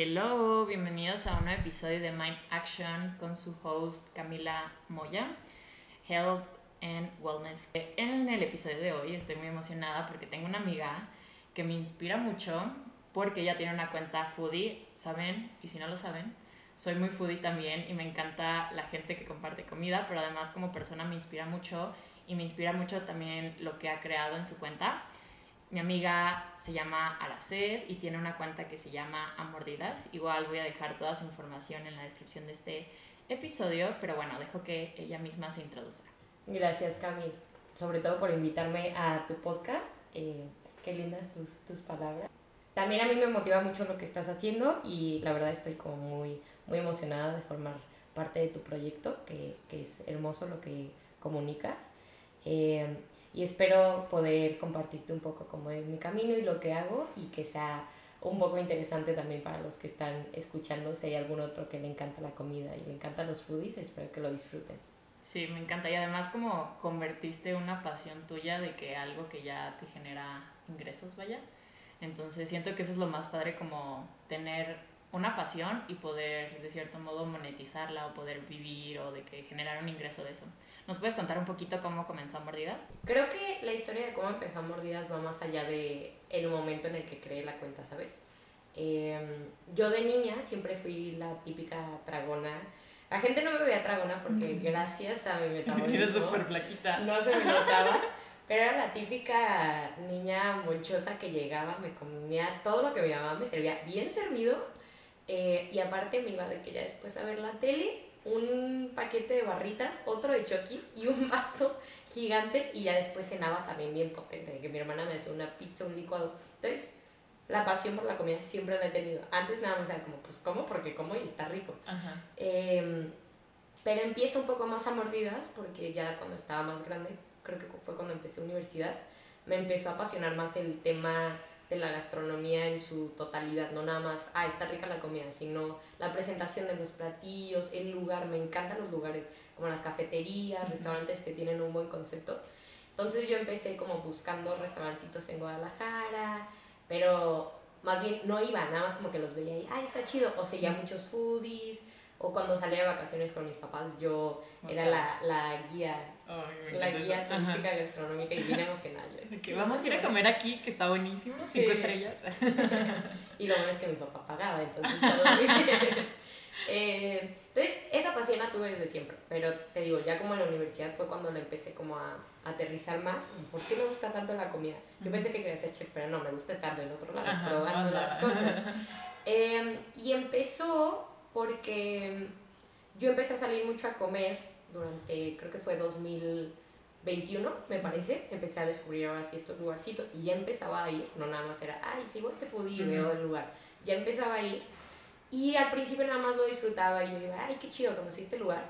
Hello, bienvenidos a un nuevo episodio de Mind Action con su host Camila Moya, Health and Wellness. En el episodio de hoy estoy muy emocionada porque tengo una amiga que me inspira mucho porque ella tiene una cuenta foodie, ¿saben? Y si no lo saben, soy muy foodie también y me encanta la gente que comparte comida, pero además como persona me inspira mucho y me inspira mucho también lo que ha creado en su cuenta. Mi amiga se llama Araced y tiene una cuenta que se llama Amordidas. Igual voy a dejar toda su información en la descripción de este episodio, pero bueno, dejo que ella misma se introduzca. Gracias, Cami, sobre todo por invitarme a tu podcast. Eh, qué lindas tus, tus palabras. También a mí me motiva mucho lo que estás haciendo y la verdad estoy como muy, muy emocionada de formar parte de tu proyecto, que, que es hermoso lo que comunicas. Eh, y espero poder compartirte un poco como es mi camino y lo que hago y que sea un poco interesante también para los que están escuchando. Si hay algún otro que le encanta la comida y le encantan los foodies, espero que lo disfruten. Sí, me encanta. Y además como convertiste una pasión tuya de que algo que ya te genera ingresos, vaya. Entonces siento que eso es lo más padre como tener una pasión y poder de cierto modo monetizarla o poder vivir o de que generar un ingreso de eso. ¿Nos puedes contar un poquito cómo comenzó Mordidas? Creo que la historia de cómo empezó Mordidas va más allá de el momento en el que creé la cuenta, ¿sabes? Em, yo de niña siempre fui la típica tragona. La gente no me veía tragona porque gracias a mi metabolismo... Eres súper flaquita. No se me notaba. Pero era la típica niña monchosa que llegaba, me comía todo lo que mi mamá me servía bien servido. Eh, y aparte me iba de que ya después a ver la tele un paquete de barritas, otro de chokis y un vaso gigante y ya después cenaba también bien potente, que mi hermana me hacía una pizza, un licuado. Entonces, la pasión por la comida siempre la he tenido. Antes nada más era como, pues como, porque como y está rico. Em, pero empiezo un poco más a mordidas porque ya cuando estaba más grande, creo que fue cuando empecé universidad, me empezó a apasionar más el tema de la gastronomía en su totalidad, no nada más, ah, está rica la comida, sino la presentación de los platillos, el lugar, me encantan los lugares, como las cafeterías, restaurantes que tienen un buen concepto. Entonces yo empecé como buscando restaurancitos en Guadalajara, pero más bien no iba, nada más como que los veía ahí, ah, está chido, o seguía muchos foodies, o cuando salía de vacaciones con mis papás, yo era la, la guía, la guía turística gastronómica y bien emocional. que vamos a ir a comer aquí, que está buenísimo, cinco estrellas. y lo bueno es que mi papá pagaba, entonces todo bien. Eh, entonces, esa pasión la tuve desde siempre, pero te digo, ya como en la universidad fue cuando la empecé como a, aterrizar más, como, ¿por qué me gusta tanto la comida? Yo pensé que quería ser chef, pero no, me gusta estar del otro lado, probando las cosas. Eh, y empezó porque yo empecé a salir mucho a comer durante, creo que fue 2021, me parece. Empecé a descubrir ahora sí estos lugarcitos y ya empezaba a ir, no nada más era, ay, sigo este foodie y veo el lugar. Ya empezaba a ir y al principio nada más lo disfrutaba y yo iba, ay, qué chido, conocí este lugar.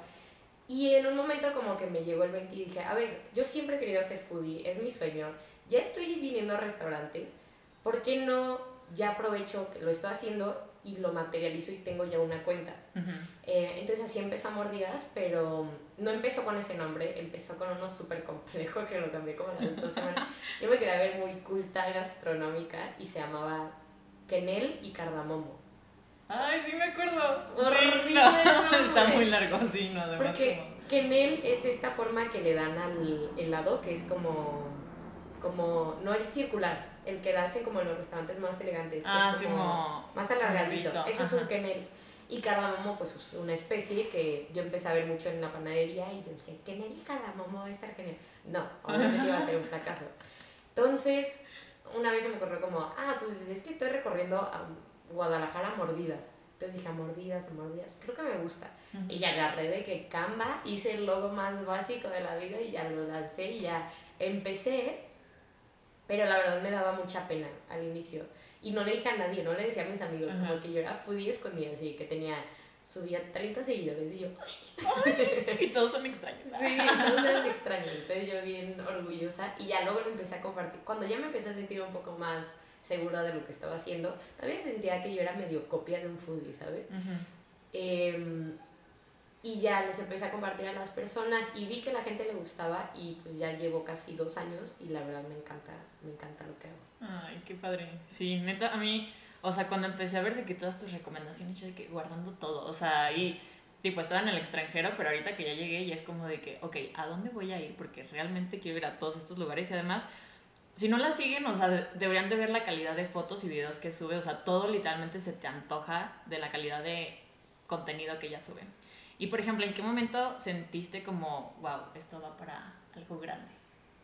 Y en un momento como que me llegó el 20 y dije, a ver, yo siempre he querido ser foodie, es mi sueño, ya estoy viniendo a restaurantes, ¿por qué no ya aprovecho que lo estoy haciendo y lo materializo y tengo ya una cuenta. Eh, entonces así empezó a Mordidas, pero no empezó con ese nombre, empezó con uno súper complejo que lo cambié como las dos semanas. Yo me quería ver muy culta gastronómica y se llamaba Kenel y Cardamomo. Ay, sí me acuerdo. Horrible. Está muy largo, sí, no, además. Porque Kenel es esta forma que le dan al helado, que es como, como, no el circular, el que la hacen como en los restaurantes más elegantes, que ah, es como más alargadito. Eso es un quenel. Y cardamomo, pues es una especie que yo empecé a ver mucho en la panadería y yo dije, quenel y cardamomo va a estar genial. No, obviamente iba a ser un fracaso. Entonces, una vez se me ocurrió como, ah, pues es que estoy recorriendo a Guadalajara mordidas. Entonces dije, a mordidas, a mordidas, creo que me gusta. Y ya agarré de que Canva, hice el logo más básico de la vida y ya lo lancé y ya empecé pero la verdad me daba mucha pena al inicio. Y no le dije a nadie, no le decía a mis amigos, como que yo era foodie escondida, así que tenía, subía 30 seguidores y yo... y todos son extraños. Sí, todos eran extraños. Entonces yo bien orgullosa y ya luego lo empecé a compartir. Cuando ya me empecé a sentir un poco más segura de lo que estaba haciendo, también sentía que yo era medio copia de un foodie, ¿sabes? eh, y ya les empecé a compartir a las personas y vi que la gente le gustaba y pues ya llevo casi dos años y la verdad me encanta, me encanta lo que hago. Ay, qué padre. Sí, neta, a mí, o sea, cuando empecé a ver de que todas tus recomendaciones, yo de que guardando todo, o sea, y tipo, estaba en el extranjero, pero ahorita que ya llegué ya es como de que, ok, ¿a dónde voy a ir? Porque realmente quiero ir a todos estos lugares y además, si no la siguen, o sea, deberían de ver la calidad de fotos y videos que sube, o sea, todo literalmente se te antoja de la calidad de contenido que ella sube. Y por ejemplo, ¿en qué momento sentiste como, wow, esto va para algo grande?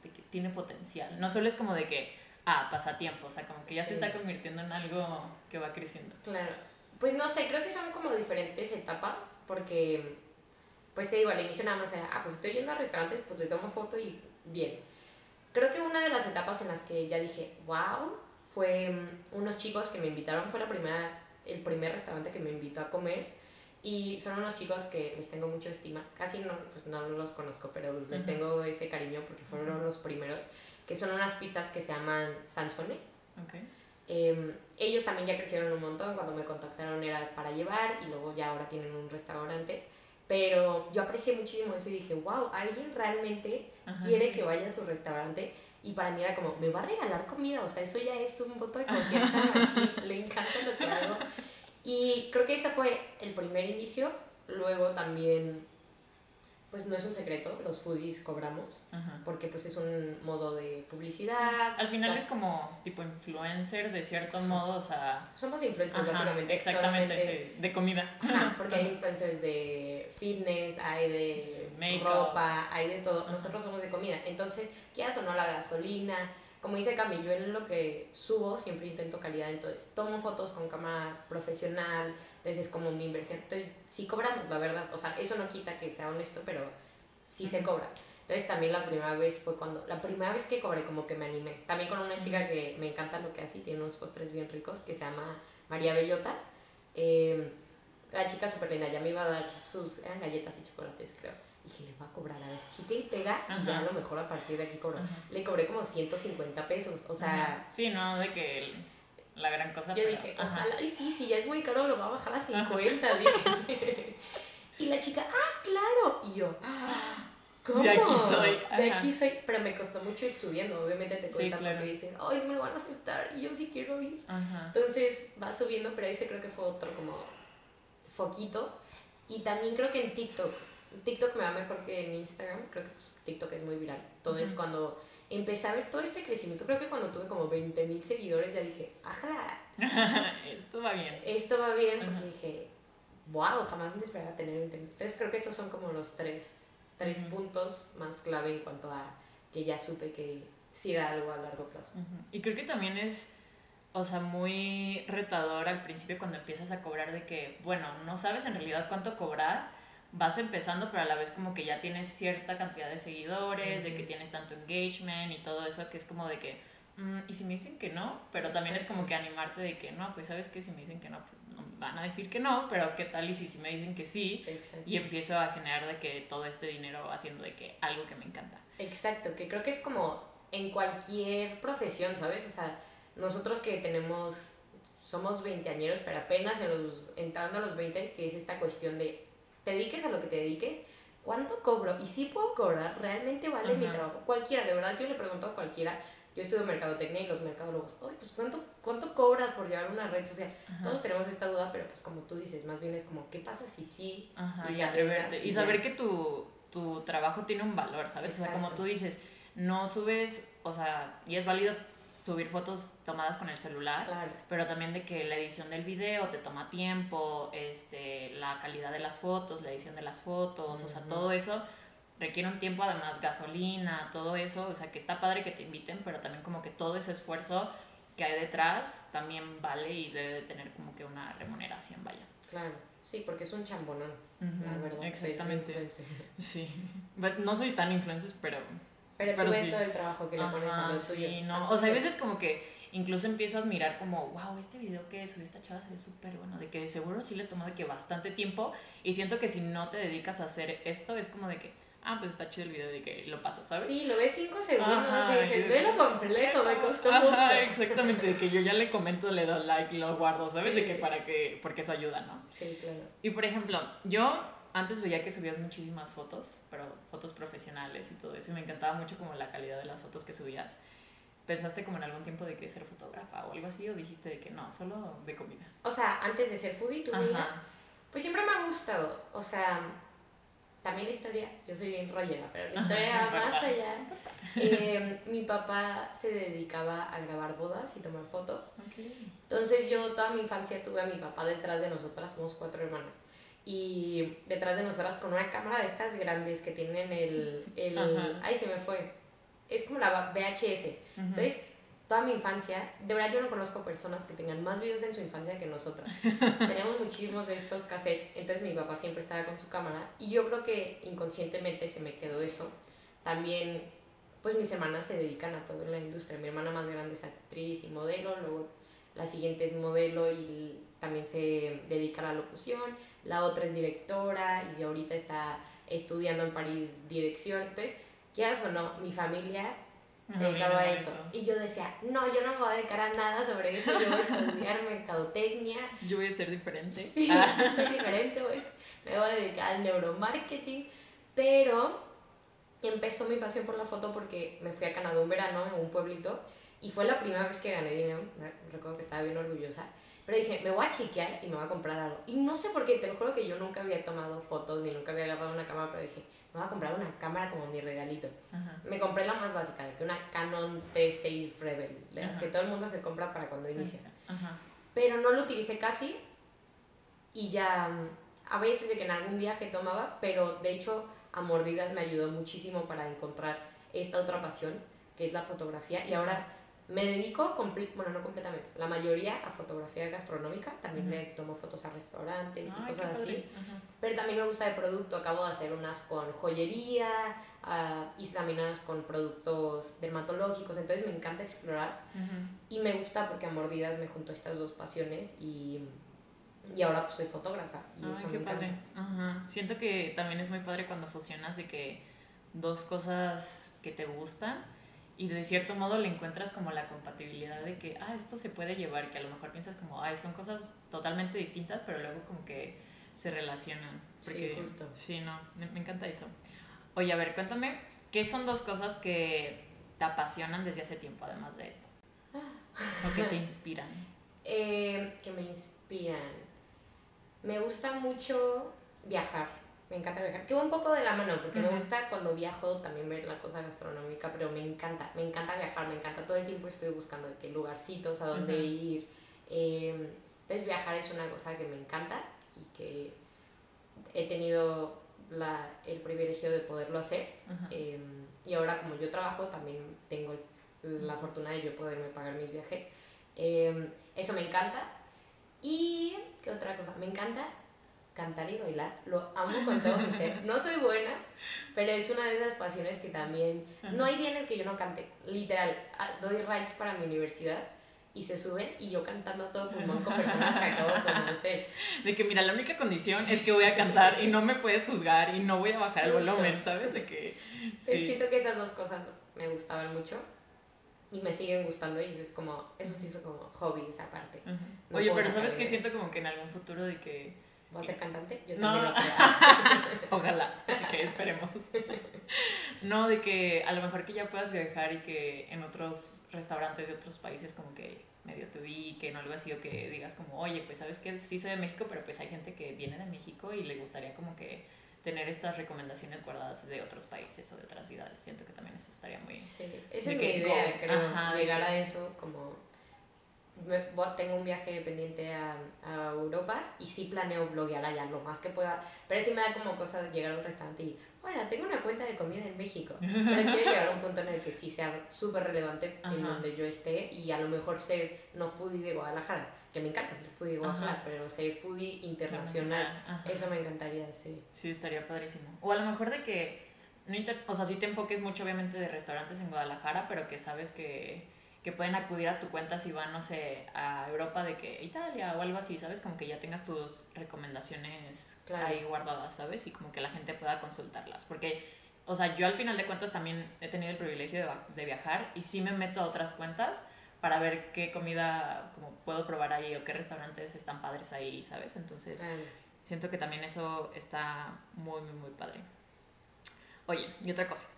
De que tiene potencial. No solo es como de que, ah, pasatiempo, o sea, como que ya se está convirtiendo en algo que va creciendo. Claro. Pues no sé, creo que son como diferentes etapas porque, pues te digo, al inicio nada más era, ah, pues estoy yendo a restaurantes, pues le tomo foto y bien. Creo que una de las etapas en las que ya dije, wow, fue mm, unos chicos que me invitaron, fue la primera, el primer restaurante que me invitó a comer. Y son unos chicos que les tengo mucho estima. Casi no, pues no los conozco, pero les tengo ese cariño porque fueron los primeros. Que son unas pizzas que se llaman Sansone. Okay. Em, ellos también ya crecieron un montón, cuando me contactaron era para llevar y luego ya ahora tienen un restaurante. Pero yo aprecié muchísimo eso y dije, wow, alguien realmente quiere que vaya a su restaurante. Y para mí era como, me va a regalar comida, o sea, eso ya es un voto de confianza, le encanta lo que hago. Y creo que ese fue el primer inicio. Luego también pues no es un secreto, los foodies cobramos, porque pues es un modo de publicidad. Al final es como tipo influencer de cierto modo, o sea... Somos influencers básicamente. Exactamente, de, comida. porque hay influencers de fitness, hay de ropa, hay de todo. Nosotros somos de comida. Entonces, ¿qué hace o no la gasolina? Como dice Cami, yo en lo que subo siempre intento calidad, entonces tomo fotos con cámara profesional, entonces es como mi inversión. Entonces sí cobramos, la verdad. O sea, eso no quita que sea honesto, pero sí se cobra. Entonces también la primera vez fue cuando, la primera vez que cobré como que me animé. También con una chica que me encanta lo que hace y tiene unos postres bien ricos que se llama María Bellota. Em, la chica súper linda, ya me iba a dar sus, eran galletas y chocolates creo. Y dije, le va a cobrar, a ver, chicle y pega y ya a lo mejor a partir de aquí cobro. Le cobré como 150 pesos, o sea... Sí, no, de que la gran cosa. Yo dije, ojalá, y sí, sí, ya es muy caro, lo va a bajar a 50, dije. y la chica, ah, claro. Y yo, ah, ¿cómo? De aquí soy. De aquí soy. Pero me costó mucho ir subiendo, obviamente te cuesta porque dices, ay, no me lo van a aceptar y yo sí quiero ir. Entonces va subiendo, pero ese creo que fue otro como foquito. Y también creo que en TikTok. TikTok me va mejor que en Instagram, creo que pues, TikTok es muy viral. Entonces cuando empecé a ver todo este crecimiento. Creo que cuando tuve como 20 mil seguidores ya dije, ajá. Esto va bien. Esto va bien porque dije, wow, jamás me esperaba tener 20 mil. Entonces creo que esos son como los tres, tres puntos más clave en cuanto a que ya supe que sí era algo a largo plazo. Y creo que también es, o sea, muy retador al principio cuando empiezas a cobrar de que, bueno, no sabes en realidad cuánto cobrar vas empezando, pero a la vez como que ya tienes cierta cantidad de seguidores, de que tienes tanto engagement y todo eso, que es como de que, mm, y si me dicen que no, pero también es como que animarte de que no, pues sabes que si me dicen que no, pues van a decir que no, pero qué tal y si, si me dicen que sí, y empiezo a generar de que todo este dinero haciendo de que algo que me encanta. Exacto, que creo que es como en cualquier profesión, ¿sabes? O sea, nosotros que tenemos, somos veinteañeros, pero apenas en los, entrando a los 20, que es esta cuestión de te dediques a lo que te dediques, ¿cuánto cobro? Y si puedo cobrar, realmente vale mi trabajo. Cualquiera, de verdad, yo le pregunto a cualquiera, yo estudio en mercadotecnia y los mercadólogos, oye, pues ¿cuánto, ¿cuánto cobras por llevar una red social? Todos tenemos esta duda, pero pues como tú dices, más bien es como, ¿qué pasa si sí? y, atreverte. Y, saber que tu, tu, trabajo tiene un valor, ¿sabes? O sea, como tú dices, no subes, o sea, y es válido subir fotos tomadas con el celular, pero también de que la edición del video te toma tiempo, este, la calidad de las fotos, la edición de las fotos, o sea, todo eso requiere un tiempo, además gasolina, todo eso, o sea, que está padre que te inviten, pero también como que todo ese esfuerzo que hay detrás también vale y debe de tener como que una remuneración, vaya. Claro, sí, porque es un chambonón, la verdad. Exactamente. Sí, no soy tan influencer, pero pero, tú ves todo el trabajo que le pones a lo tuyo. Sí, no. O sea, hay veces como que incluso empiezo a admirar como, wow, este video que subió esta chava se ve súper bueno, de que de seguro sí le tomó de que bastante tiempo y siento que si no te dedicas a hacer esto es como de que, ah, pues está chido el video de que lo pasas, ¿sabes? Sí, lo ves cinco segundos y dices, velo completo, me costó mucho. Exactamente, de que yo ya le comento, le doy like lo guardo, ¿sabes? De que para que, porque eso ayuda, ¿no? Sí, claro. Y por ejemplo, yo antes veía que subías muchísimas fotos, pero fotos profesionales y todo eso, y me encantaba mucho como la calidad de las fotos que subías. ¿Pensaste como en algún tiempo de que ser fotógrafa o algo así? ¿O dijiste de que no, solo de comida? O sea, antes de ser foodie, tu vida, pues siempre me ha gustado. O sea, también la historia, yo soy bien rollera, pero la historia va más allá. Eh, mi papá se dedicaba a grabar bodas y tomar fotos. Entonces yo toda mi infancia tuve a mi papá detrás de nosotras, somos cuatro hermanas. Y detrás de nosotras con una cámara de estas grandes que tienen el... el ay, se me fue es como la VHS. Entonces, toda mi infancia, de verdad yo no conozco personas que tengan más videos en su infancia que nosotras. Teníamos muchísimos de estos cassettes, entonces mi papá siempre estaba con su cámara y yo creo que inconscientemente se me quedó eso. También, pues mis hermanas se dedican a todo en la industria. Mi hermana más grande es actriz y modelo, luego la siguiente es modelo y también se dedica a la locución, la otra es directora y ahorita está estudiando en París dirección. Entonces, quieras o no, mi familia se dedicaba a eso. Y yo decía, no, yo no me voy a dedicar a nada sobre eso, yo voy a estudiar mercadotecnia. Yo voy a ser diferente. Sí, ah. yo soy diferente, me voy a dedicar al neuromarketing. Pero empezó mi pasión por la foto porque me fui a Canadá un verano en un pueblito y fue la primera vez que gané dinero, recuerdo que estaba bien orgullosa. Pero dije, me voy a chiquear y me voy a comprar algo. Y no sé por qué, te lo juro que yo nunca había tomado fotos ni nunca había agarrado una cámara, pero dije, me voy a comprar una cámara como mi regalito. Me compré la más básica, que una Canon T6 Rebel, las que todo el mundo se compra para cuando inicia. Pero no lo utilicé casi y ya a veces de que en algún viaje tomaba, pero de hecho a mordidas me ayudó muchísimo para encontrar esta otra pasión, que es la fotografía. Y ahora me dedico, bueno, no completamente, la mayoría a fotografía gastronómica, también me tomo fotos a restaurantes y cosas así, pero también me gusta el producto, acabo de hacer unas con joyería uh, y también unas con productos dermatológicos, entonces me encanta explorar y me gusta porque a mordidas me junto estas dos pasiones y, y ahora pues soy fotógrafa y eso me encanta. Siento que también es muy padre cuando fusionas de que dos cosas que te gustan y de cierto modo le encuentras como la compatibilidad de que, ah, esto se puede llevar, que a lo mejor piensas como, ay, son cosas totalmente distintas, pero luego como que se relacionan. sí, justo. Sí, no, me, encanta eso. Oye, a ver, cuéntame, ¿qué son dos cosas que te apasionan desde hace tiempo, además de esto? ¿O que te inspiran? Eh, que me inspiran. Me gusta mucho viajar me encanta viajar. Que va un poco de la mano, porque me gusta cuando viajo también ver la cosa gastronómica, pero me encanta, me encanta viajar, me encanta. Todo el tiempo estoy buscando qué lugarcitos, a dónde ir. Em, entonces viajar es una cosa que me encanta y que he tenido la, el privilegio de poderlo hacer. Em, y ahora como yo trabajo, también tengo la fortuna de yo poderme pagar mis viajes. Em, eso me encanta. Y, ¿qué otra cosa? Me encanta cantar y bailar. Lo amo con todo mi ser. No soy buena, pero es una de esas pasiones que también... No hay día en el que yo no cante. Literal, ah, doy rides para mi universidad y se suben y yo cantando a todo pulmón con personas que acabo de conocer. De que mira, la única condición es que voy a cantar y no me puedes juzgar y no voy a bajar el volumen, ¿sabes? De que... Sí. Siento que esas dos cosas me gustaban mucho y me siguen gustando y es como, eso sí son como hobbies aparte. Oye, pero ¿sabes que Siento como que en algún futuro de que ¿Voy a ser cantante? Yo también lo Ojalá, que esperemos. no, de que a lo mejor que ya puedas viajar y que en otros restaurantes de otros países como que medio te ubiquen o algo así, o que digas como, oye, pues sabes que sí soy de México, pero pues hay gente que viene de México y le gustaría como que tener estas recomendaciones guardadas de otros países o de otras ciudades. Siento que también eso estaría muy... Sí, esa es mi idea, creo, llegar a eso como tengo un viaje pendiente a, a, Europa y sí planeo bloguear allá lo más que pueda, pero sí me da como cosa llegar a un restaurante y, hola, tengo una cuenta de comida en México, pero quiero llegar a un punto en el que sí sea súper relevante en donde yo esté y a lo mejor ser no foodie de Guadalajara, que me encanta ser foodie de Guadalajara, pero ser foodie internacional, eso me encantaría, sí. Sí, estaría padrísimo. O a lo mejor de que, no o sea, sí te enfoques mucho obviamente de restaurantes en Guadalajara, pero que sabes que que pueden acudir a tu cuenta si van, no sé, a Europa de que Italia o algo así, ¿sabes? Como que ya tengas tus recomendaciones ahí guardadas, ¿sabes? Y como que la gente pueda consultarlas. Porque, o sea, yo al final de cuentas también he tenido el privilegio de, viajar y sí me meto a otras cuentas para ver qué comida como puedo probar ahí o qué restaurantes están padres ahí, ¿sabes? Entonces, siento que también eso está muy, muy, muy padre. Oye, y otra cosa,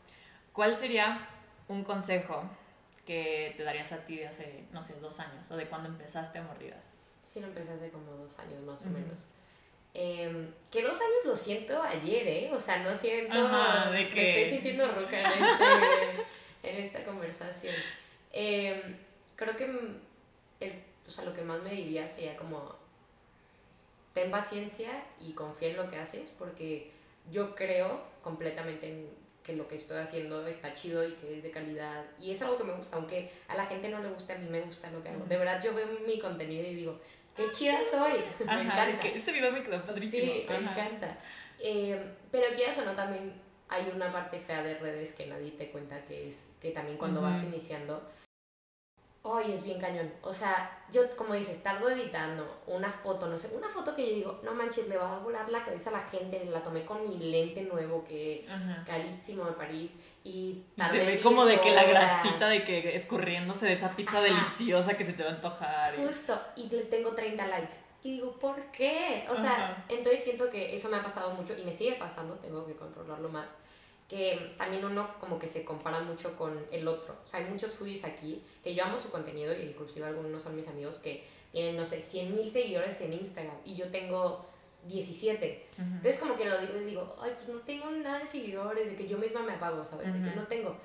¿cuál sería un consejo que te darías a ti de hace, no sé, dos años o de cuando empezaste a mordidas? Sí, lo empecé hace como dos años más o menos. Em, que dos años lo siento ayer, ¿eh? O sea, no siento. Me estoy sintiendo roca en, este, en esta conversación. Em, creo que el, o sea, lo que más me diría sería como. Ten paciencia y confía en lo que haces, porque yo creo completamente en que lo que estoy haciendo está chido y que es de calidad. Y es algo que me gusta, aunque a la gente no le guste, a mí me gusta lo que hago. De verdad, yo veo mi contenido y digo, qué chida soy. me encanta. este video me quedó padrísimo. Sí, me encanta. Eh, pero quieras o no, también hay una parte fea de redes que nadie te cuenta que es que también cuando vas iniciando Ay, es bien cañón. O sea, yo, como dices, tardo editando una foto, no sé, una foto que yo digo, no manches, le va a volar la cabeza a la gente. La tomé con mi lente nuevo, que carísimo de París. Y se ve como de que la grasita de que escurriéndose de esa pizza deliciosa que se te va a antojar. Justo, y le tengo 30 likes. Y digo, ¿por qué? O sea, entonces siento que eso me ha pasado mucho y me sigue pasando, tengo que controlarlo más que también uno como que se compara mucho con el otro. O sea, hay muchos foodies aquí que yo amo su contenido y inclusive algunos son mis amigos que tienen, no sé, 100 mil seguidores en Instagram y yo tengo 17. Entonces como que lo digo y digo, ay, pues no tengo nada de seguidores, de que yo misma me apago, ¿sabes? De que no tengo.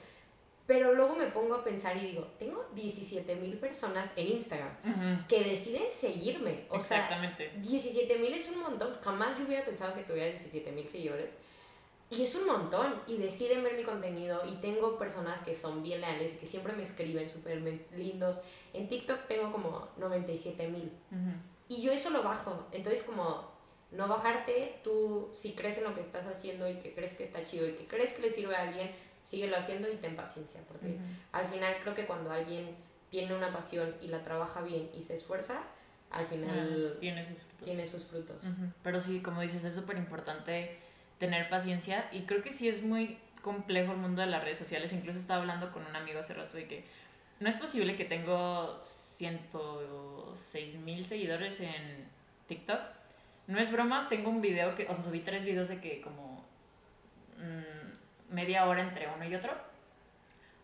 Pero luego me pongo a pensar y digo, tengo 17 mil personas en Instagram que deciden seguirme. O Exactamente. sea, 17 mil es un montón. Jamás yo hubiera pensado que tuviera 17 mil seguidores. Y es un montón. Y deciden ver mi contenido. Y tengo personas que son bien leales y que siempre me escriben súper lindos. En TikTok tengo como 97 mil. Y yo eso lo bajo. Entonces, como no bajarte, tú si crees en lo que estás haciendo y que crees que está chido y que crees que le sirve a alguien, síguelo haciendo y ten paciencia. Porque al final creo que cuando alguien tiene una pasión y la trabaja bien y se esfuerza, al final tiene sus frutos. Tiene sus frutos. Pero sí, como dices, es súper importante tener paciencia y creo que sí es muy complejo el mundo de las redes sociales. Incluso estaba hablando con un amigo hace rato de que no es posible que tengo 106 mil seguidores en TikTok. No es broma, tengo un video que, o sea, subí tres videos de que como mm, media hora entre uno y otro.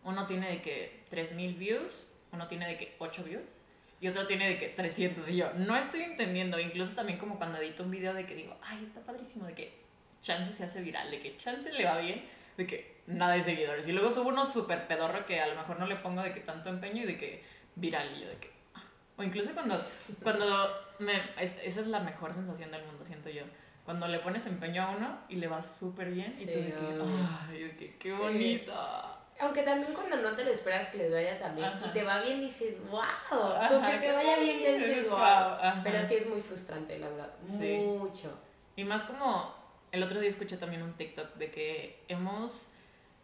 Uno tiene de que 3000 views, uno tiene de que 8 views y otro tiene de que 300 y yo no estoy entendiendo, incluso también como cuando edito un video de que digo, ay, está padrísimo, de que chance se hace viral, de que chance le va bien, de que nada de seguidores. Y luego subo uno súper pedorro que a lo mejor no le pongo de que tanto empeño y de que viral y yo de que... Ah. O incluso cuando, cuando me, esa es la mejor sensación del mundo, siento yo. Cuando le pones empeño a uno y le va súper bien y tú de que, ay, qué bonito. Aunque también cuando no te lo esperas que les vaya tan bien y te va bien dices, wow, con que te vaya bien ya dices, wow. Pero sí es muy frustrante, la verdad, mucho. Y más como el otro día escuché también un TikTok de que hemos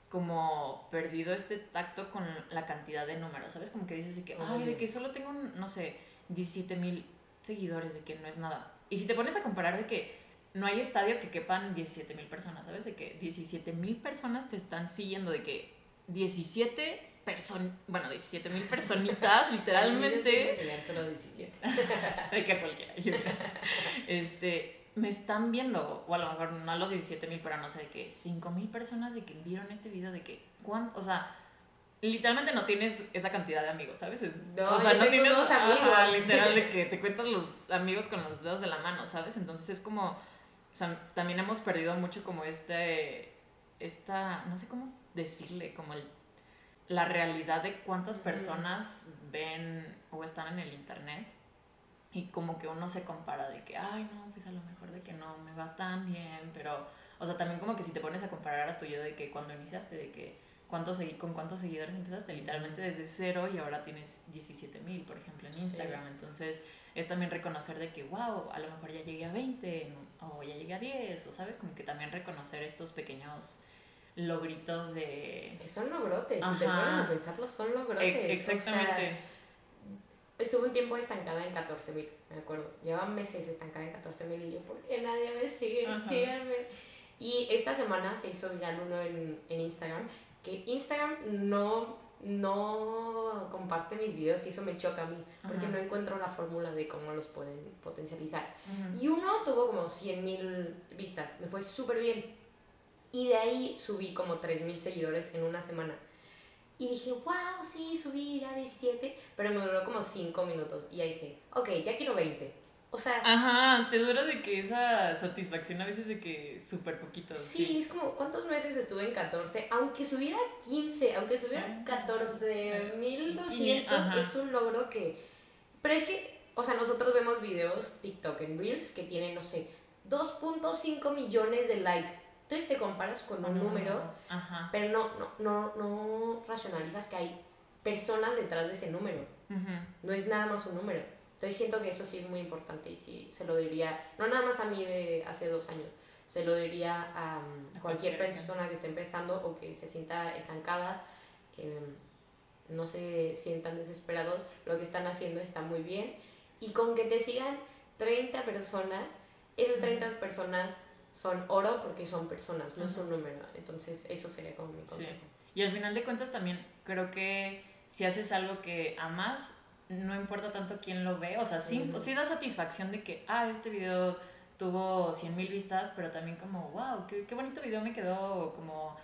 como perdido este tacto con la cantidad de números, ¿sabes? Como que dices de que, ay, de que solo tengo, no sé, 17 mil seguidores, de que no es nada. Y si te pones a comparar de que no hay estadio que quepan 17 mil personas, ¿sabes? De que 17 mil personas te están siguiendo, de que 17 personas, bueno, 17 mil personitas, literalmente. Serían solo 17. de que cualquiera. Este, me están viendo, o a lo mejor no a los 17 mil, pero no sé, de que 5 mil personas de que vieron este video, de que, ¿cuánto? O sea, literalmente no tienes esa cantidad de amigos, ¿sabes? no, o sea, no tienes dos amigos. literal, de que te cuentas los amigos con los dedos de la mano, ¿sabes? Entonces es como, o sea, también hemos perdido mucho como este, esta, no sé cómo decirle, como el, la realidad de cuántas personas ven o están en el internet y como que uno se compara de que, ay, no, pues a lo mejor de que no me va tan bien, pero, o sea, también como que si te pones a comparar a tu yo de que cuando iniciaste, de que cuántos con cuántos seguidores empezaste, literalmente desde cero y ahora tienes 17 mil, por ejemplo, en Instagram. Entonces, es también reconocer de que, wow, a lo mejor ya llegué a 20 o ya llegué a 10, o sabes, como que también reconocer estos pequeños logritos de... Que son logrotes, si te pones a pensarlo, son logrotes. E, exactamente estuve un tiempo estancada en 14.000, me acuerdo. Llevaba meses estancada en 14.000 y yo, ¿por qué nadie me sigue? Síganme. Y esta semana se hizo viral uno en, en Instagram, que Instagram no, no comparte mis videos y eso me choca a mí, porque no encuentro la fórmula de cómo los pueden potencializar. Y uno tuvo como 100.000 vistas, me fue súper bien. Y de ahí subí como 3.000 seguidores en una semana. Y dije, wow, sí, subí ya 17, pero me duró como 5 minutos. Y ya dije, ok, ya quiero 20. O sea... Ajá, te dura de que esa satisfacción a veces de que súper poquito. Sí, es como, ¿cuántos meses estuve en 14? Aunque subiera 15, aunque subiera 14, 1200, es un logro que... Pero es que, o sea, nosotros vemos videos TikTok en Reels que tienen, no sé, 2.5 millones de likes. Entonces te comparas con un número, pero no, no, no, no racionalizas que hay personas detrás de ese número. No es nada más un número. Entonces siento que eso sí es muy importante y sí se lo diría, no nada más a mí de hace dos años, se lo diría a, um, cualquier persona que esté empezando o que se sienta estancada. Em, no se sientan desesperados, lo que están haciendo está muy bien. Y con que te sigan 30 personas, esas 30 personas son oro porque son personas, no es un número. Entonces, eso sería como mi consejo. Y al final de cuentas también creo que si haces algo que amas, no importa tanto quién lo ve, o sea, sí, da satisfacción de que, ah, este video tuvo 100 mil vistas, pero también como, wow, qué, qué bonito video me quedó, como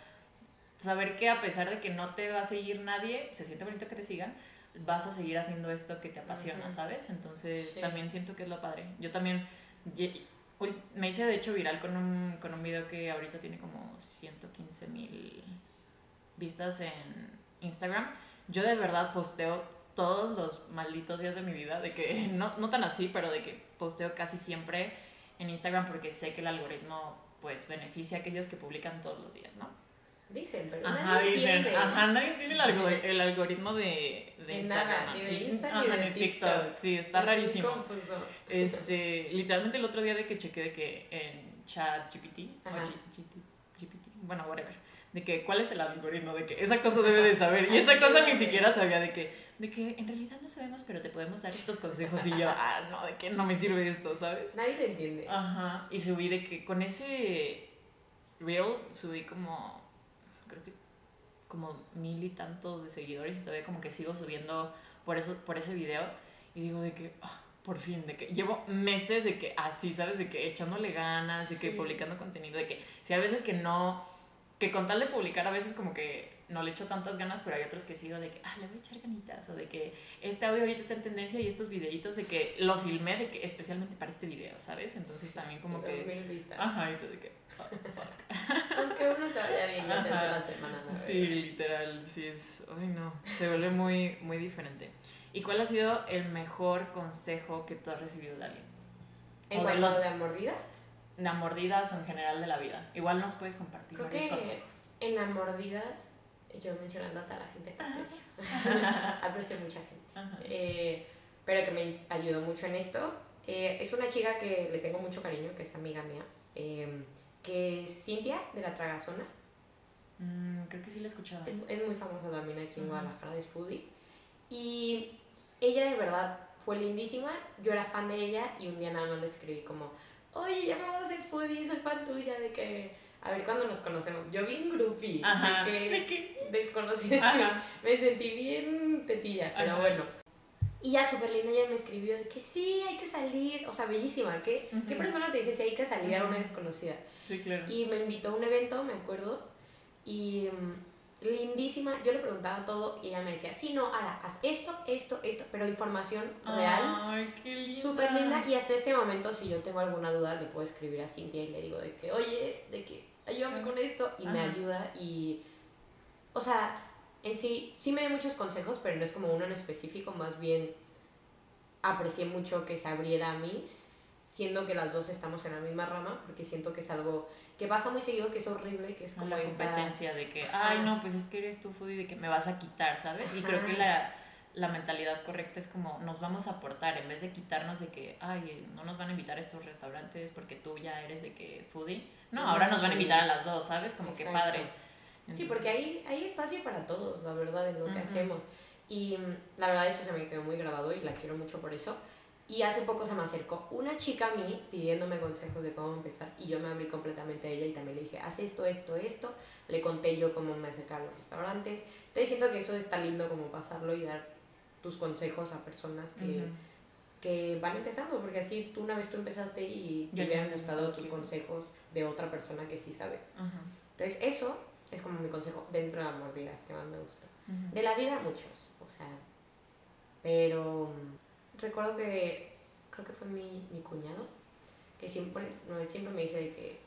saber que a pesar de que no te va a seguir nadie, se siente bonito que te sigan, vas a seguir haciendo esto que te apasiona, ¿sabes? Entonces también siento que es lo padre. Yo también me hice de hecho viral con un, con un video que ahorita tiene como 115 mil vistas en Instagram. Yo de verdad posteo todos los malditos días de mi vida, de que, no, no tan así, pero de que posteo casi siempre en Instagram porque sé que el algoritmo pues beneficia a aquellos que publican todos los días, ¿no? Dicen, pero ajá, nadie dicen, entiende. Ajá, nadie entiende el, el algoritmo de, de Instagram. Nada, ni de Instagram ni de, TikTok. Sí, está rarísimo. confuso. Este, literalmente el otro día de que chequé de que en chat GPT, o GPT, bueno, whatever, de que cuál es el algoritmo, de que esa cosa debe de saber. Y esa cosa ni siquiera sabía de que, de que en realidad no sabemos, pero te podemos dar estos consejos. Y yo, ah, no, de que no me sirve esto, ¿sabes? Nadie le entiende. Ajá. Y subí de que con ese reel subí como como mil y tantos de seguidores y todavía como que sigo subiendo por eso por ese video. Y digo de que ah, por fin de que llevo meses de que así sabes de que echándole ganas de que publicando contenido de que si a veces que no que con tal de publicar a veces como que no le echo tantas ganas, pero hay otros que sigo de que, ah, le voy a echar ganitas, o de que este audio ahorita está en tendencia y estos videitos de que lo filmé de que especialmente para este video, ¿sabes? Entonces también como que... Mil vistas. Ajá, y tú de que, oh, fuck. Aunque uno te vaya bien antes de la semana, ¿no? Sí, literal, sí es, ay no, se vuelve muy, muy diferente. ¿Y cuál ha sido el mejor consejo que tú has recibido de alguien? ¿En cuanto de, de mordidas? De mordidas o en general de la vida. Igual nos puedes compartir Creo varios que consejos. En mordidas yo mencionando a toda la gente que aprecio, aprecio mucha gente, eh, pero que me ayudó mucho en esto. Eh, es una chica que le tengo mucho cariño, que es amiga mía, eh, que es Cintia de la Tragazona. Mm, creo que sí la he escuchado. Es, muy famosa también aquí en Guadalajara, es foodie. Y ella de verdad fue lindísima, yo era fan de ella y un día nada más le escribí como, oye, ya me vas a hacer foodie, soy fan tuya, de que a ver cuándo nos conocemos. Yo vi un groupie Ajá. de que desconocidos me sentí bien tetilla, pero bueno. Y ya súper linda ella me escribió de que sí, hay que salir, o sea, bellísima, ¿qué, ¿qué persona te dice si hay que salir a una desconocida? Sí, claro. Y me invitó a un evento, me acuerdo, y mm, lindísima, yo le preguntaba todo y ella me decía, sí, no, ahora, haz esto, esto, esto, pero información real. Ay, qué linda. Súper linda, y hasta este momento, si yo tengo alguna duda, le puedo escribir a Cintia y le digo de que, oye, de que ayúdame con esto, y me ayuda y, o sea, en sí, sí me da muchos consejos, pero no es como uno en específico, más bien aprecié mucho que se abriera a mí, siendo que las dos estamos en la misma rama, porque siento que es algo que pasa muy seguido, que es horrible, que es como la esta... competencia de que, ay, no, pues es que eres tú foodie, de que me vas a quitar, ¿sabes? Y creo que la, la mentalidad correcta es como nos vamos a aportar en vez de quitarnos de que, ay, no nos van a invitar a estos restaurantes porque tú ya eres de que foodie. No, ahora nos van a invitar a las dos, ¿sabes? Como que padre. sí, porque hay, hay espacio para todos, la verdad, en lo que hacemos. Y mm, la verdad eso se me quedó muy grabado y la quiero mucho por eso. Y hace poco se me acercó una chica a mí pidiéndome consejos de cómo empezar y yo me abrí completamente a ella y también le dije, haz esto, esto, esto. Le conté yo cómo me acercaba a los restaurantes. Entonces siento que eso está lindo como pasarlo y dar tus consejos a personas que, que van empezando, porque así tú una vez tú empezaste y te hubieran gustado tus consejos de otra persona que sí sabe. Entonces eso, es como mi consejo dentro de las mordidas que más me gusta. De la vida muchos, o sea, pero recuerdo que creo que fue mi, mi cuñado que siempre, no, siempre me dice de que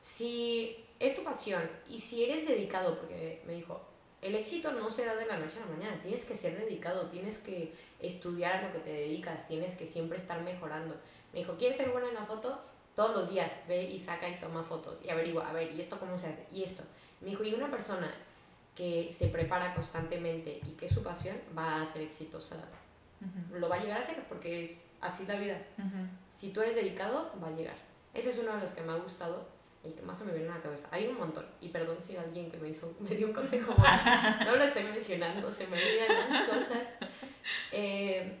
si es tu pasión y si eres dedicado, porque me dijo, el éxito no se da de la noche a la mañana, tienes que ser dedicado, tienes que estudiar a lo que te dedicas, tienes que siempre estar mejorando. Me dijo, ¿quieres ser buena en la foto? Todos los días ve y saca y toma fotos y averigua, a ver, ¿y esto cómo se hace? Y esto. Me dijo, y una persona que se prepara constantemente y que es su pasión va a ser exitosa. Lo va a llegar a ser porque es así la vida. Si tú eres dedicado, va a llegar. Ese es uno de los que me ha gustado y que más se me viene a la cabeza. Hay un montón. Y perdón si alguien que me, hizo, me dio un consejo no lo estoy mencionando, se me olvidan las cosas. Eh,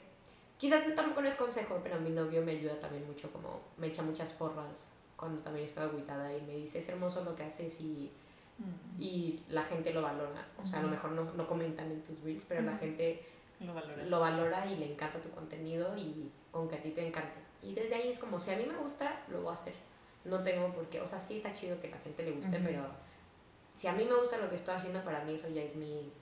quizás tampoco no es consejo, pero mi novio me ayuda también mucho, como me echa muchas porras cuando también estoy aguitada y me dice, es hermoso lo que haces y, mm. y la gente lo valora. O sea, a lo mejor no, no comentan en tus reels, pero la gente lo valora. lo valora y le encanta tu contenido y con que a ti te encante. Y desde ahí es como, si a mí me gusta, lo voy a hacer. No tengo por qué, o sea, sí está chido que la gente le guste, pero si a mí me gusta lo que estoy haciendo, para mí eso ya es mi,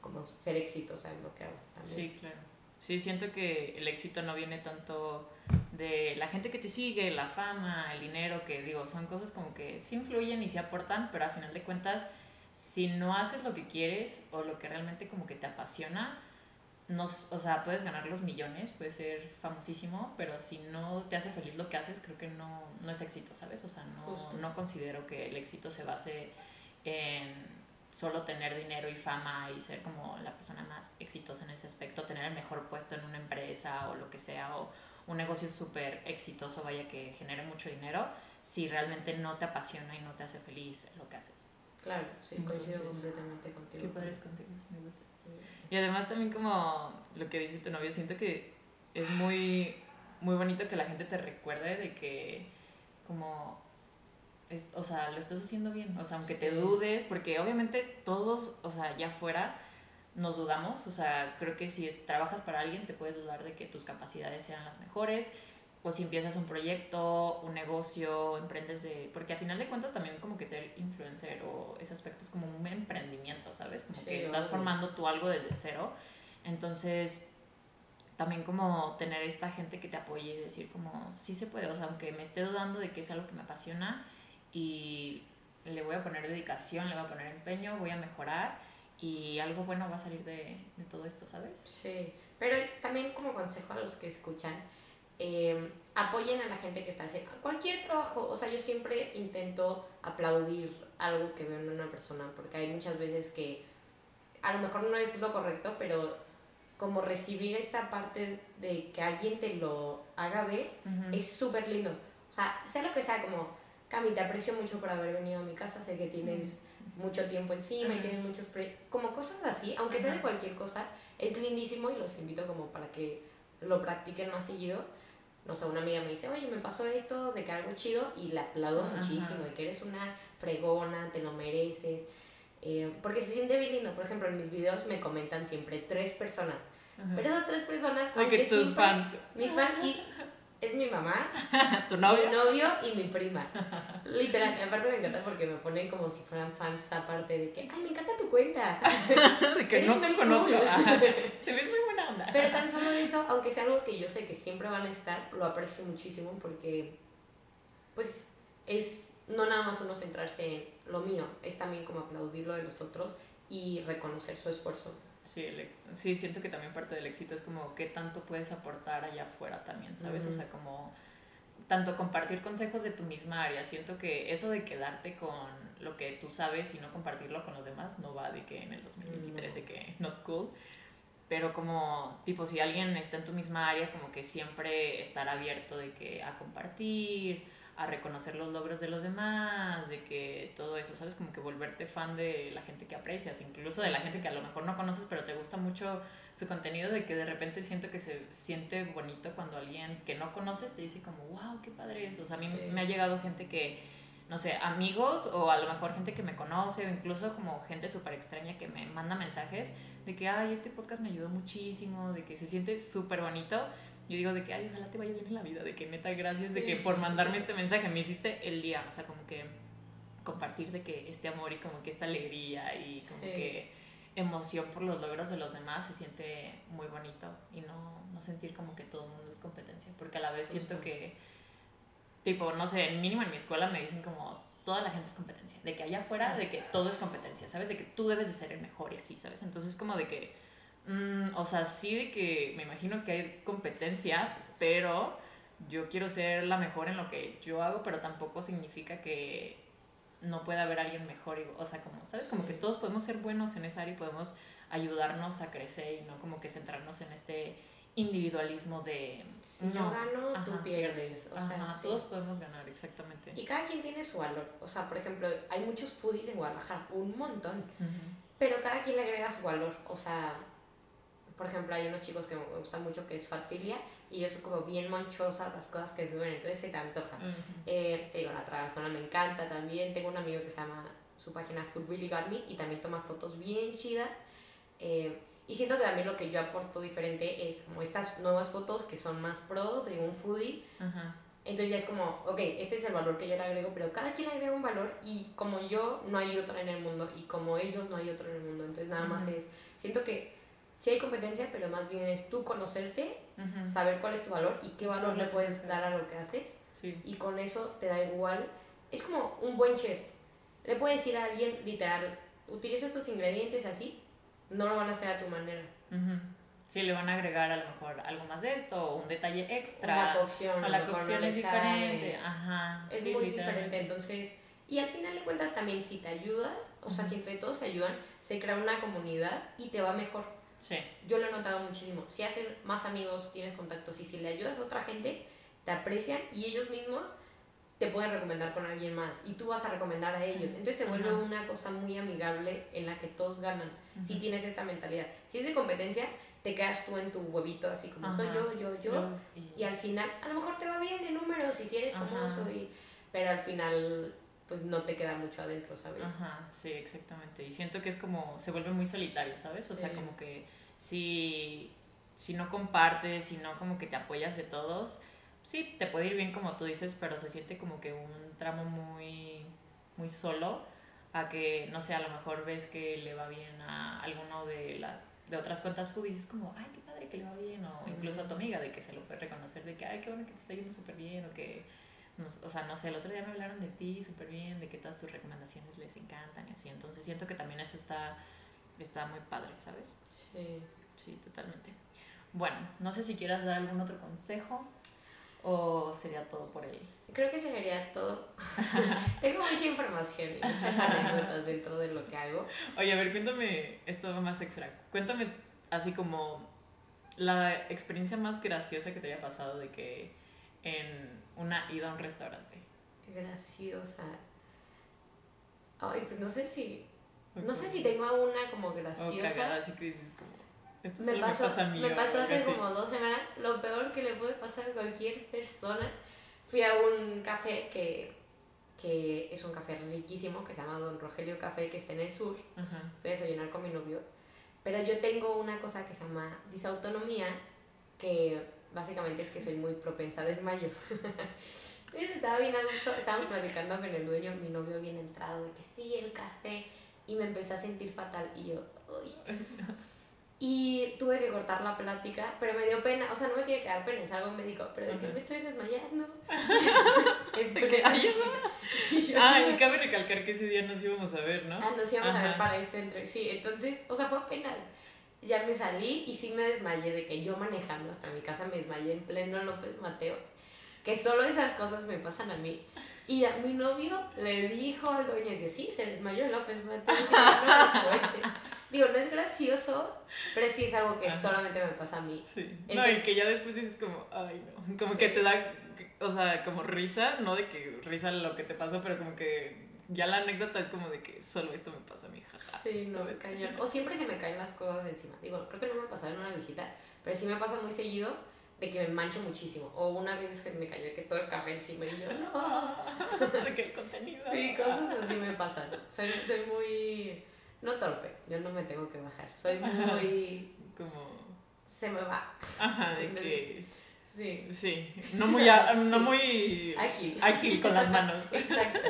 como ser exitosa en lo que hago también. Sí, claro. Sí, siento que el éxito no viene tanto de la gente que te sigue, la fama, el dinero, que digo, son cosas como que sí influyen y sí aportan, pero a final de cuentas, si no haces lo que quieres o lo que realmente como que te apasiona, no, o sea, puedes ganar los millones, puedes ser famosísimo, pero si no te hace feliz lo que haces, creo que no, no es éxito, ¿sabes? O sea, no, no considero que el éxito se base en solo tener dinero y fama y ser como la persona más exitosa en ese aspecto, tener el mejor puesto en una empresa o lo que sea, o un negocio súper exitoso, vaya que genere mucho dinero, si realmente no te apasiona y no te hace feliz lo que haces. Claro, sí, coincido completamente contigo. Qué padres consejos, me gusta. Y además también como lo que dice tu novio, siento que es muy, muy bonito que la gente te recuerde de que como, o sea, lo estás haciendo bien, o sea, aunque te dudes, porque obviamente todos, o sea, ya afuera nos dudamos, o sea, creo que si trabajas para alguien te puedes dudar de que tus capacidades sean las mejores, o si empiezas un proyecto, un negocio, emprendes de... Porque al final de cuentas también como que ser influencer o ese aspecto es como un emprendimiento, ¿sabes? Como que estás formando tú algo desde cero. Entonces, también como tener esta gente que te apoye y decir como, sí se puede, o sea, aunque me esté dudando de que es algo que me apasiona y le voy a poner dedicación, le voy a poner empeño, voy a mejorar y algo bueno va a salir de, de todo esto, ¿sabes? Sí, pero también como consejo a los que escuchan, eh, apoyen a la gente que está haciendo cualquier trabajo. O sea, yo siempre intento aplaudir algo que veo en una persona, porque hay muchas veces que a lo mejor no es lo correcto, pero como recibir esta parte de que alguien te lo haga ver es súper lindo. O sea, sea lo que sea, como, Cami, te aprecio mucho por haber venido a mi casa, sé que tienes mucho tiempo encima y tienes muchos como cosas así, aunque sea de cualquier cosa, es lindísimo y los invito como para que lo practiquen más seguido no sé, una amiga me dice, oye, me pasó esto de que algo chido y la aplaudo muchísimo, de que eres una fregona, te lo mereces. Eh, porque se siente bien lindo. Por ejemplo, en mis videos me comentan siempre tres personas. Pero esas tres personas, aunque tus fans. Mis fans, y es mi mamá, tu novio? mi novio y mi prima. Literal, aparte me encanta porque me ponen como si fueran fans aparte de que, ay, me encanta tu cuenta. de que no te conozco. te ves muy. Pero tan solo eso, aunque sea algo que yo sé que siempre van a estar, lo aprecio muchísimo porque, pues, es no nada más uno centrarse en lo mío, es también como aplaudir lo de los otros y reconocer su esfuerzo. Sí, sí, siento que también parte del éxito es como qué tanto puedes aportar allá afuera también, ¿sabes? O sea, como tanto compartir consejos de tu misma área. Siento que eso de quedarte con lo que tú sabes y no compartirlo con los demás no va de que en el 2023 de que not cool. Pero como, tipo, si alguien está en tu misma área, como que siempre estar abierto de que a compartir, a reconocer los logros de los demás, de que todo eso, ¿sabes? Como que volverte fan de la gente que aprecias, incluso de la gente que a lo mejor no conoces, pero te gusta mucho su contenido, de que de repente siento que se siente bonito cuando alguien que no conoces te dice como, wow, qué padre eso. O sea, a mí me ha llegado gente que, no sé, amigos o a lo mejor gente que me conoce o incluso como gente súper extraña que me manda mensajes de que, ay, este podcast me ayudó muchísimo, de que se siente súper bonito. Yo digo de que, ay, ojalá te vaya bien en la vida, de que neta, gracias de que por mandarme este mensaje, me hiciste el día, o sea, como que compartir de que este amor y como que esta alegría y como que emoción por los logros de los demás se siente muy bonito y no, no sentir como que todo el mundo es competencia, porque a la vez siento que, tipo, no sé, mínimo en mi escuela me dicen como toda la gente es competencia, de que allá afuera, de que todo es competencia, ¿sabes? De que tú debes de ser el mejor y así, ¿sabes? Entonces como de que, mm, o sea, sí de que me imagino que hay competencia, pero yo quiero ser la mejor en lo que yo hago, pero tampoco significa que no pueda haber alguien mejor, y, o sea, como, ¿sabes? Como que todos podemos ser buenos en esa área y podemos ayudarnos a crecer y no como que centrarnos en este individualismo de si no, gano tú pierdes o sea todos podemos ganar exactamente. Y cada quien tiene su valor o sea por ejemplo hay muchos foodies en Guadalajara un montón pero cada quien le agrega su valor o sea por ejemplo hay unos chicos que me gustan mucho que es Fatfilia y yo soy como bien manchosa las cosas que suben entonces se te antoja eh, te digo la tragazona me encanta también tengo un amigo que se llama su página Food Really Got Me y también toma fotos bien chidas eh, y siento que también lo que yo aporto diferente es como estas nuevas fotos que son más pro de un foodie. Entonces ya es como, ok, este es el valor que yo le agrego, pero cada quien agrega un valor y como yo no hay otro en el mundo y como ellos no hay otro en el mundo. Entonces nada más es, siento que sí hay competencia, pero más bien es tú conocerte, saber cuál es tu valor y qué valor le puedes dar a lo que haces. Y con eso te da igual. Es como un buen chef. Le puedes decir a alguien, literal, utilizo estos ingredientes así, no lo van a hacer a tu manera. Sí, le van a agregar a lo mejor algo más de esto, o un detalle extra. La cocción. O la cocción es diferente. Ajá. Es muy diferente, entonces... Y al final de cuentas también si te ayudas, o sea, si entre todos se ayudan, se crea una comunidad y te va mejor. Sí. Yo lo he notado muchísimo. Si haces más amigos, tienes contactos y si le ayudas a otra gente, te aprecian y ellos mismos te pueden recomendar con alguien más y tú vas a recomendar a ellos. Entonces se vuelve una cosa muy amigable en la que todos ganan si tienes esta mentalidad. Si es de competencia, te quedas tú en tu huevito así como soy yo, yo, yo, y... al final a lo mejor te va bien en números y si eres famoso, y, pero al final pues no te queda mucho adentro, ¿sabes? Ajá, sí, exactamente. Y siento que es como, se vuelve muy solitario, ¿sabes? O sea, como que si, si no compartes, si no como que te apoyas de todos, sí, te puede ir bien como tú dices, pero se siente como que un tramo muy, muy solo a que, no sé, a lo mejor ves que le va bien a alguno de, la, de otras cuentas food y dices como, ay, qué padre que le va bien, o incluso a tu amiga de que se lo puede reconocer, de que, ay, qué bueno que te está yendo súper bien, o que, o sea, no sé, el otro día me hablaron de ti súper bien, de que todas tus recomendaciones les encantan y así, entonces siento que también eso está, está muy padre, ¿sabes? Sí. Sí, totalmente. Bueno, no sé si quieras dar algún otro consejo ¿O sería todo por ahí? Creo que sería todo. Tengo mucha información y muchas anécdotas dentro de lo que hago. Oye, a ver, cuéntame esto más extra. Cuéntame así como la experiencia más graciosa que te haya pasado de que en una ida a un restaurante. Graciosa. Ay, pues no sé si. No sé si tengo una como graciosa. así que dices como me, pasó, me, pasó hace como dos semanas. Lo peor que le puede pasar a cualquier persona. Fui a un café que, que es un café riquísimo que se llama Don Rogelio Café, que está en el sur. Fui a desayunar con mi novio. Pero yo tengo una cosa que se llama disautonomía, que básicamente es que soy muy propensa a desmayos. Entonces estaba bien a gusto, estábamos platicando con el dueño, mi novio bien entrado, de que sí, el café, y me empecé a sentir fatal. Y yo, uy. Y tuve que cortar la plática, pero me dio pena, o sea, no me tiene que dar pena, es algo médico, pero de que me estoy desmayando. ¿Qué hay eso? Sí, yo ah, y cabe recalcar que ese día nos íbamos a ver, ¿no? Ah, nos íbamos a ver para este entre... Sí, entonces, o sea, fue apenas. Ya me salí y sí me desmayé de que yo manejando hasta mi casa me desmayé en pleno López Mateos. Que solo esas cosas me pasan a mí. Y a mi novio le dijo al dueño que sí, se desmayó López Mateos y no Digo, no es gracioso, pero sí es algo que solamente me pasa a mí. Sí. no, y que ya después dices como, ay, no. Como que te da, o sea, como risa, no de que risa lo que te pasó, pero como que ya la anécdota es como de que solo esto me pasa a mí, jaja. Sí, no, me cañón. O siempre se me caen las cosas encima. Digo, creo que no me ha pasado en una visita, pero sí me pasa muy seguido de que me mancho muchísimo. O una vez se me cayó que todo el café encima y yo, no. que el contenido. Sí, cosas así me pasan. Soy, soy muy no torpe, yo no me tengo que bajar. Soy muy. Como. Se me va. Ajá, de que. Sí. Sí. No muy, no muy ágil. ágil con las manos. Exacto.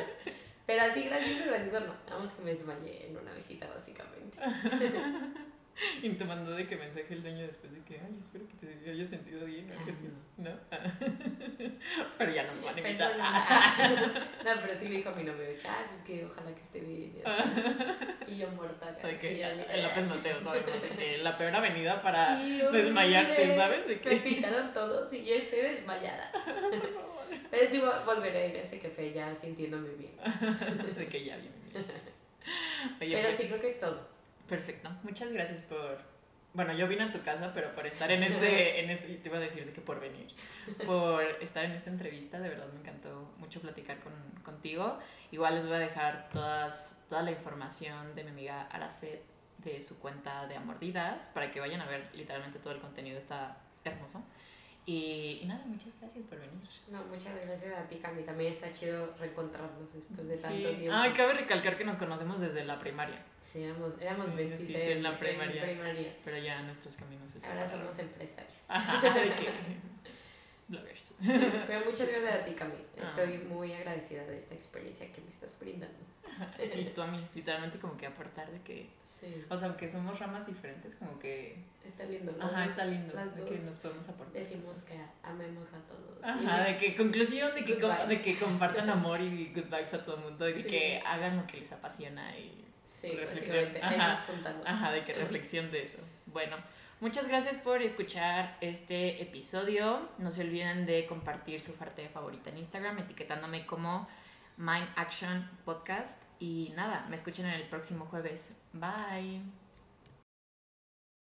Pero así gracioso, gracioso no. Vamos que me desmayé en una visita, básicamente. Y te mandó de que mensaje el dueño después de que, ay, espero que te hayas sentido bien o algo así. ¿No? pero ya no me van a invitar. no, pero sí le dijo a mi novio de que, ay, pues que ojalá que esté bien. Y, así. y yo muerta casi. Que, el López de que la peor avenida para desmayarte, ¿sabes? De que... Me pintaron todos y yo estoy desmayada. pero sí volveré en ese café ya sintiéndome bien. de que ya bien. pero pues sí creo que es todo. Perfecto. Muchas gracias por. Bueno, yo vine a tu casa, pero por estar en este, en este, te iba a decir de que por venir, por estar en esta entrevista, de verdad me encantó mucho platicar con, contigo. Igual les voy a dejar todas, toda la información de mi amiga Aracet de su cuenta de Amordidas para que vayan a ver literalmente todo el contenido, está hermoso. Y, nada, muchas gracias por venir. No, muchas gracias a ti, Cami. También está chido reencontrarnos después de tanto tiempo. Ah, cabe recalcar que nos conocemos desde la primaria. Sí, éramos, éramos sí, en, la primaria, Pero ya nuestros caminos se Ahora somos empresarios. Ajá, de que... Bloggers. pero muchas gracias a ti, Cami. Ah. Estoy muy agradecida de esta experiencia que me estás brindando. y tú a mí, literalmente como que aportar de que... Sí. O sea, aunque somos ramas diferentes, como que... Está lindo. Ajá, está lindo. Las de que nos podemos aportar. Decimos que amemos a todos. Ajá, de que conclusión, de que, de que compartan amor y good vibes a todo el mundo, de que hagan lo que les apasiona y... Sí, básicamente, ahí nos juntamos. Ajá, de que reflexión de eso. Bueno, muchas gracias por escuchar este episodio. No se olviden de compartir su parte favorita en Instagram, etiquetándome como Mind Action Podcast. Y nada, me escuchen en el próximo jueves. Bye.